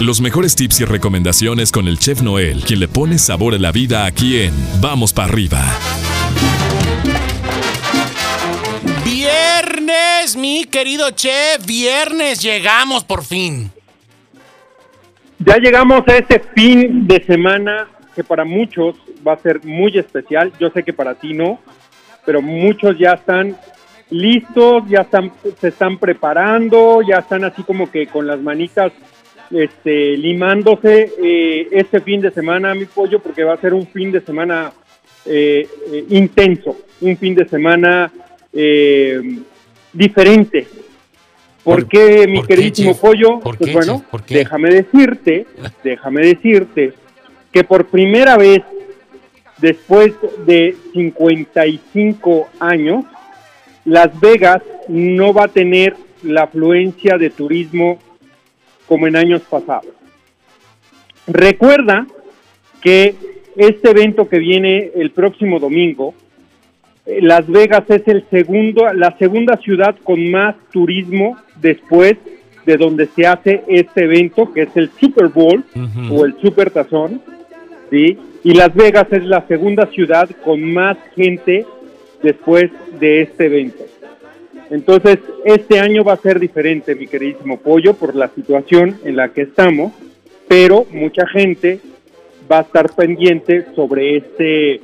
Los mejores tips y recomendaciones con el chef Noel, quien le pone sabor a la vida aquí en Vamos para arriba. Viernes, mi querido chef, viernes llegamos por fin. Ya llegamos a este fin de semana que para muchos va a ser muy especial. Yo sé que para ti no, pero muchos ya están listos, ya están, se están preparando, ya están así como que con las manitas este, limándose eh, este fin de semana, mi pollo, porque va a ser un fin de semana eh, eh, intenso, un fin de semana diferente. ¿Por, qué, mi queridísimo pollo? pues bueno, déjame decirte, déjame decirte que por primera vez después de 55 años, Las Vegas no va a tener la afluencia de turismo como en años pasados. Recuerda que este evento que viene el próximo domingo, eh, Las Vegas es el segundo, la segunda ciudad con más turismo después de donde se hace este evento, que es el Super Bowl o el Super Tazón, ¿sí? Y Las Vegas es la segunda ciudad con más gente después de este evento. Entonces, este año va a ser diferente, mi queridísimo Pollo, por la situación en la que estamos, pero mucha gente va a estar pendiente sobre este,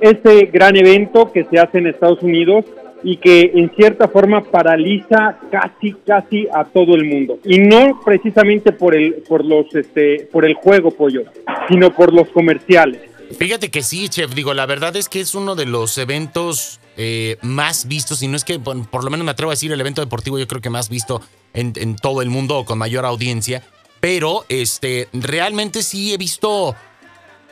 este gran evento que se hace en Estados Unidos y que en cierta forma paraliza casi casi a todo el mundo y no precisamente por el por los este por el juego pollo sino por los comerciales Fíjate que sí, chef. Digo, la verdad es que es uno de los eventos eh, más vistos, y no es que, por, lo menos me atrevo a decir, el evento deportivo yo creo que más visto en, todo el mundo o con mayor audiencia. Pero este, realmente sí he visto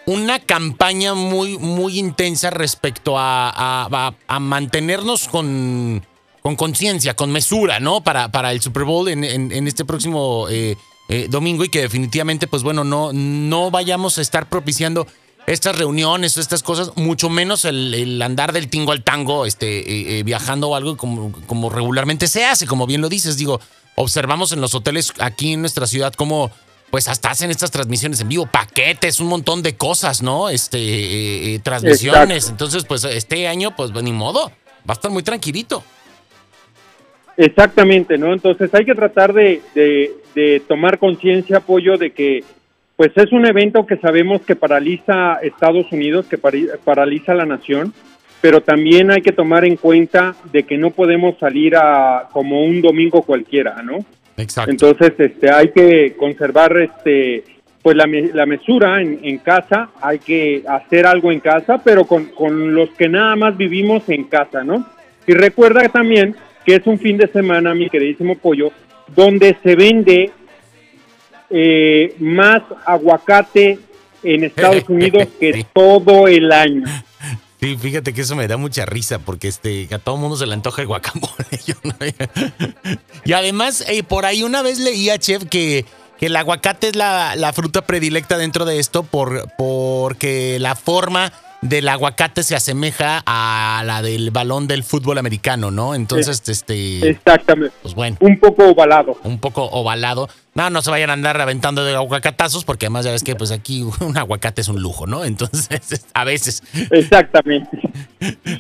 una campaña muy, muy intensa respecto a, a, mantenernos con con conciencia, con mesura, ¿no? Para, para el Super Bowl en, en, este próximo eh, eh, domingo y que definitivamente, pues bueno, no, no vayamos a estar propiciando estas reuniones, estas cosas, mucho menos el, andar del tingo al tango, este, eh, eh, viajando o algo como, como regularmente se hace, como bien lo dices, digo, observamos en los hoteles aquí en nuestra ciudad cómo pues hasta hacen estas transmisiones en vivo, paquetes, un montón de cosas, ¿no? Este, eh, transmisiones. Entonces, pues este año, pues ni modo, va a estar muy tranquilito. Exactamente, ¿no? Entonces hay que tratar de, de, de tomar conciencia, apoyo, de que pues es un evento que sabemos que paraliza Estados Unidos, que paraliza la nación, pero también hay que tomar en cuenta de que no podemos salir a como un domingo cualquiera, ¿no? Exacto. Entonces, este, hay que conservar, este, pues la, la mesura en, casa, hay que hacer algo en casa, pero con, con los que nada más vivimos en casa, ¿no? Y recuerda también que es un fin de semana, mi queridísimo pollo, donde se vende eh, más aguacate en Estados Unidos que todo el año. Sí, fíjate que eso me da mucha risa porque este, a todo mundo se le antoja el guacamole. y además, eh, por ahí una vez leía, chef, que, que el aguacate es la, la, fruta predilecta dentro de esto por, porque la forma del aguacate se asemeja a la del balón del fútbol americano, ¿no? Entonces, este. Exactamente. Pues bueno. Un poco ovalado. Un poco ovalado. No, no se vayan a andar aventando de aguacatazos, porque además ya ves que pues aquí un aguacate es un lujo, ¿no? Entonces, a veces. Exactamente.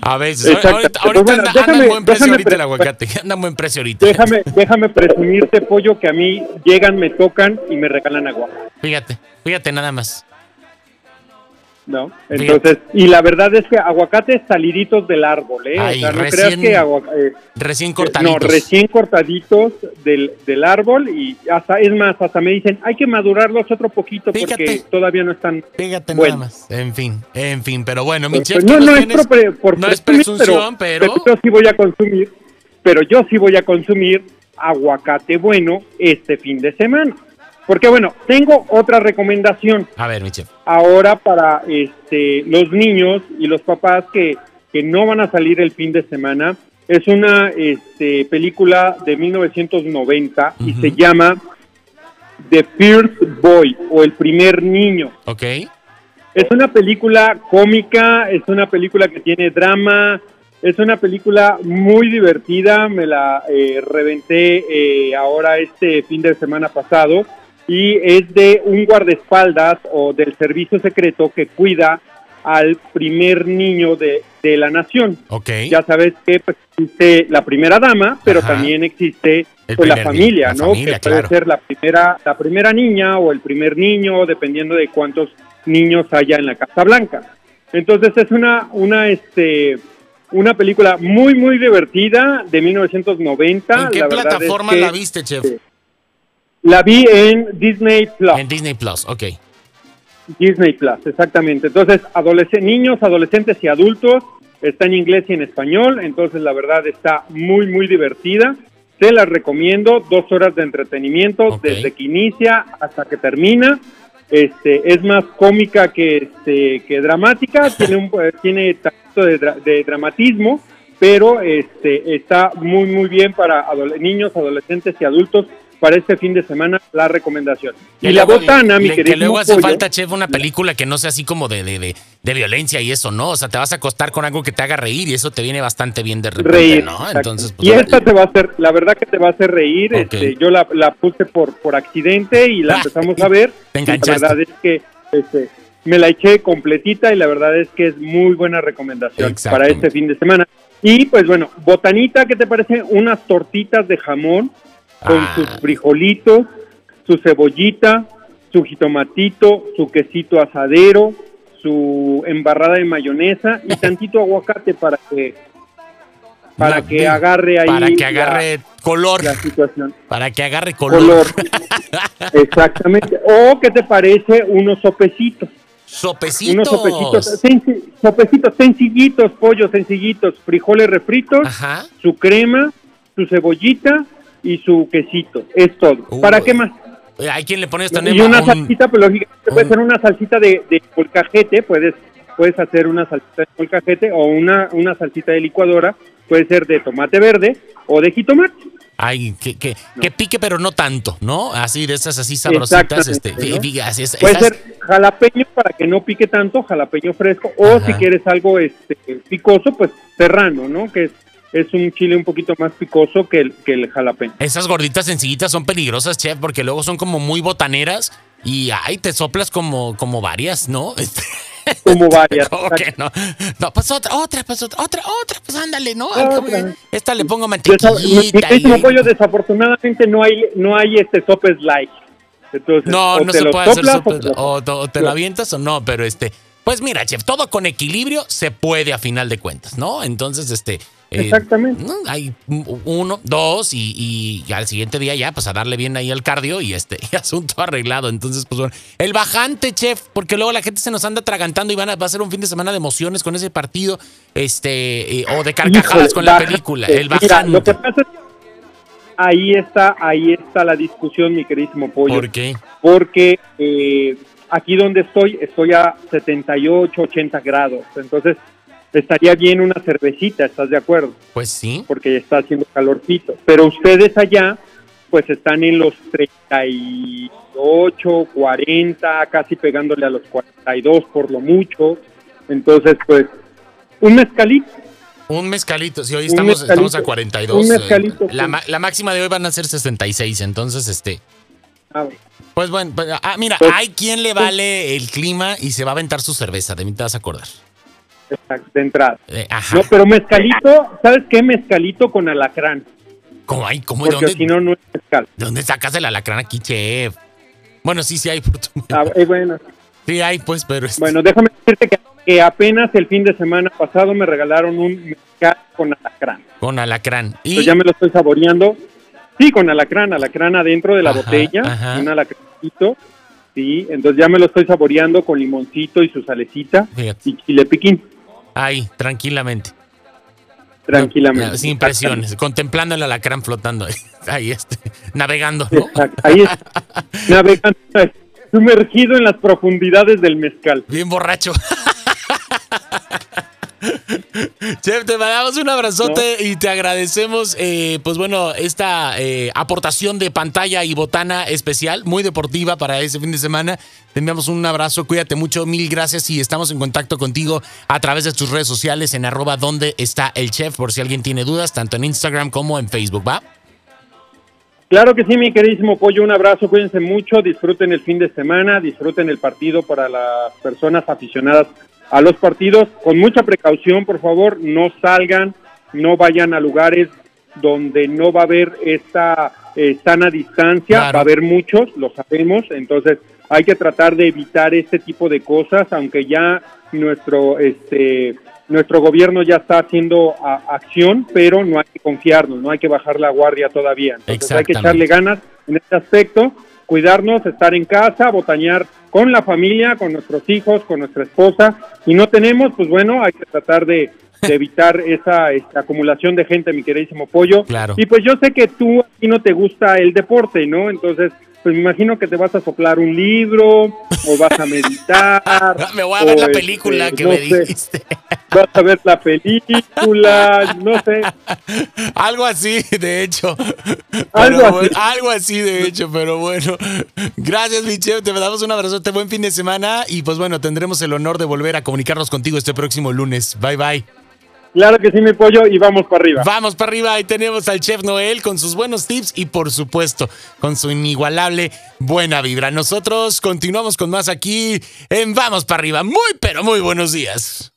A veces. Ahorita, ahorita anda, anda, en buen precio ahorita el aguacate. Anda en buen precio ahorita. Déjame, déjame presumirte, pollo, que a mí llegan, me tocan y me regalan agua. Fíjate, fíjate nada más. ¿No? Entonces, y la verdad es que aguacates saliditos del árbol, ¿eh? o sea, no creas que eh, recién cortaditos. No, recién cortaditos del, del árbol y hasta, es más, hasta me dicen, hay que madurarlos otro poquito porque todavía no están Fíjate nada más. En fin, en fin, pero bueno, mi chef, no, no, es por no es presunción, pero, pero yo sí voy a consumir, pero yo sí voy a consumir aguacate bueno este fin de semana. Porque bueno, tengo otra recomendación. A ver, Michel. Ahora para este, los niños y los papás que, que no van a salir el fin de semana, es una este, película de 1990 y se llama The First Boy o El Primer Niño. Ok. Es una película cómica, es una película que tiene drama, es una película muy divertida, me la eh, reventé eh, ahora este fin de semana pasado y es de un guardaespaldas o del servicio secreto que cuida al primer niño de, de la nación. Ok. Ya sabes que pues, existe la primera dama, pero Ajá. también existe pues, la familia, la ¿no? familia, que puede ser la primera, la primera niña o el primer niño, dependiendo de cuántos niños haya en la Casa Blanca. Entonces es una, una, este, una película muy, muy divertida de 1990. ¿En qué La es plataforma que la viste, chef? La vi en Disney Plus. En Disney Plus, ok. Disney Plus, exactamente. Entonces, adolesc- niños, adolescentes y adultos, está en inglés y en español, entonces la verdad está muy, muy divertida. Te la recomiendo, dos horas de entretenimiento desde que inicia hasta que termina. Este, es más cómica que, este, que dramática, tiene un eh, tiene tantito de, dra- de dramatismo, pero este, está muy, muy bien para niños, adolescentes y adultos para este fin de semana la recomendación. Y Que la luego- botana, mi querido Que luego hace pollo, falta, chef, una película que no sea así como de, de, de, de violencia y eso, ¿no? O sea, te vas a acostar con algo que te haga reír y eso te viene bastante bien de repente, reír. ¿no? exacto. Entonces, pues, y esta te va a hacer, la verdad que te va a hacer reír. Ok. Este, yo la, la puse por, por accidente y la Ah, empezamos a ver. te y la enganchaste. verdad es que este, me la eché completita y la verdad es que es muy buena recomendación para este fin de semana. Y pues bueno, botanita, ¿qué te parece? Unas tortitas de jamón con Ah. sus frijolitos, su cebollita, su jitomatito, su quesito asadero, su embarrada de mayonesa y tantito aguacate para que para No, que agarre ahí Para que la- agarre color. la, situación. Para que agarre color. Color. Exactamente. O qué te parece unos sopecitos, Sopecitos. unos sopecitos, sopecitos sencillitos, pollos sencillitos, frijoles refritos, Ajá. su crema, su cebollita y su quesito. Es todo. Uy. ¿Para qué más? Eh, Hay quien le pone esta Y una un- salsita, pero lógicamente puede ser una salsita de, de molcajete, puedes, puedes hacer una salsita de molcajete o una, una salsita de licuadora, puede ser de tomate verde o de jitomate. Ay, que, que, que pique, pero no tanto, ¿no? Así, de esas así sabrositas. Este, ¿no? es- Puede esas- ser jalapeño para que no pique tanto, jalapeño fresco, o Ajá. si quieres algo este, picoso, pues serrano, ¿no? Que es, es un chile un poquito más picoso que el, que el jalapeño. Esas gorditas sencillitas son peligrosas, chef, porque luego son como muy botaneras y ay, te soplas como, como varias, ¿no? Este, Como varias. ¿Cómo que no? No, pues otra, otra, pues otra, otra, otra, pues ándale, ¿no? Otra. Esta le pongo mi mantequillita. queridísimo y- pollo, desafortunadamente no hay, no hay este sopes light. Entonces, No, no se puede hacer soplas sopes, te lo- o, o- o te lo avientas o no, pero este, pues mira, chef, todo con equilibrio se puede a final de cuentas, ¿no? Entonces, este, eh, Exactamente. hay uno, dos y, y al siguiente día ya, pues a darle bien ahí al cardio y este, y asunto arreglado. Entonces, pues bueno, el bajante, chef, porque luego la gente se nos anda atragantando y van a, va a ser un fin de semana de emociones con ese partido, este, eh, o de carcajadas Híjole, con la bajante. película, el Mira, bajante. lo que pasa es que ahí está, ahí está la discusión, mi queridísimo pollo. ¿Por qué? porque eh, aquí donde estoy, estoy a 78, 80 grados. Entonces, estaría bien una cervecita, ¿estás de acuerdo? Pues sí. Porque está haciendo calorcito. Pero ustedes allá, pues están en los 38, 40, casi pegándole a los 42 por lo mucho. Entonces, pues, un mezcalito. Un mezcalito, sí, hoy estamos, estamos a 42. Un eh, mezcalito, la, sí. la máxima de hoy van a ser 66, entonces, este. A ver, Pues bueno, pues, ah, mira, Pues- hay quien le vale el clima y se va a aventar su cerveza, de mí te vas a acordar. De entrada. Eh, ajá. No, pero mezcalito, ¿sabes qué? Mezcalito con alacrán. ¿Cómo hay? ¿Cómo? ¿De Porque dónde, si no, no es mezcal. ¿De dónde sacas el alacrán aquí, chef? Bueno, sí, sí hay. por tu- Ah, eh, bueno, Sí hay, pues, pero. este- Bueno, déjame decirte que, que apenas el fin de semana pasado me regalaron un mezcal con alacrán. Con alacrán. Y. Entonces ya me lo estoy saboreando. Sí, con alacrán, alacrán adentro de la Ajá, botella, ajá. un alacrancito. Sí, entonces ya me lo estoy saboreando con limoncito y su salecita Fíjate. y chile piquín, Ahí, tranquilamente. tranquilamente. No, sin presiones, contemplando el alacrán flotando ahí, ahí, este, navegando, Ahí es, navegando, sumergido en las profundidades del mezcal. Bien borracho. Chef, te mandamos un abrazote y te agradecemos, eh, pues bueno, esta eh, aportación de pantalla y botana especial, muy deportiva para ese fin de semana. Te enviamos un abrazo, cuídate mucho, mil gracias y estamos en contacto contigo a través de tus redes sociales en arroba donde está el chef, por si alguien tiene dudas, tanto en Instagram como en Facebook, ¿va? Claro que sí, mi queridísimo Pollo, un abrazo, cuídense mucho, disfruten el fin de semana, disfruten el partido para las personas aficionadas a los partidos, con mucha precaución, por favor, no salgan, no vayan a lugares donde no va a haber esta eh, sana distancia, va a haber muchos, lo sabemos, entonces hay que tratar de evitar este tipo de cosas, aunque ya nuestro este nuestro gobierno ya está haciendo acción, pero no hay que confiarnos, no hay que bajar la guardia todavía. Entonces hay que echarle ganas en este aspecto, cuidarnos, estar en casa, botañar con la familia, con nuestros hijos, con nuestra esposa, y no tenemos, pues bueno, hay que tratar de, evitar esa, acumulación de gente, mi queridísimo pollo. Claro. Y pues yo sé que tú aquí no te gusta el deporte, ¿no? Entonces, pues me imagino que te vas a soplar un libro o vas a meditar. me voy a ver la este, película que me dijiste. Vas a ver la película, no sé. Algo así, de hecho. Algo así. algo así, de hecho, pero bueno. Gracias, Michelle. Te damos un abrazote, buen fin de semana y pues bueno, tendremos el honor de volver a comunicarnos contigo este próximo lunes. Bye, bye. Claro que sí, mi pollo, y vamos para arriba. Vamos para arriba, ahí tenemos al chef Noel con sus buenos tips y por supuesto con su inigualable buena vibra. Nosotros continuamos con más aquí en Vamos para arriba. Muy, pero muy buenos días.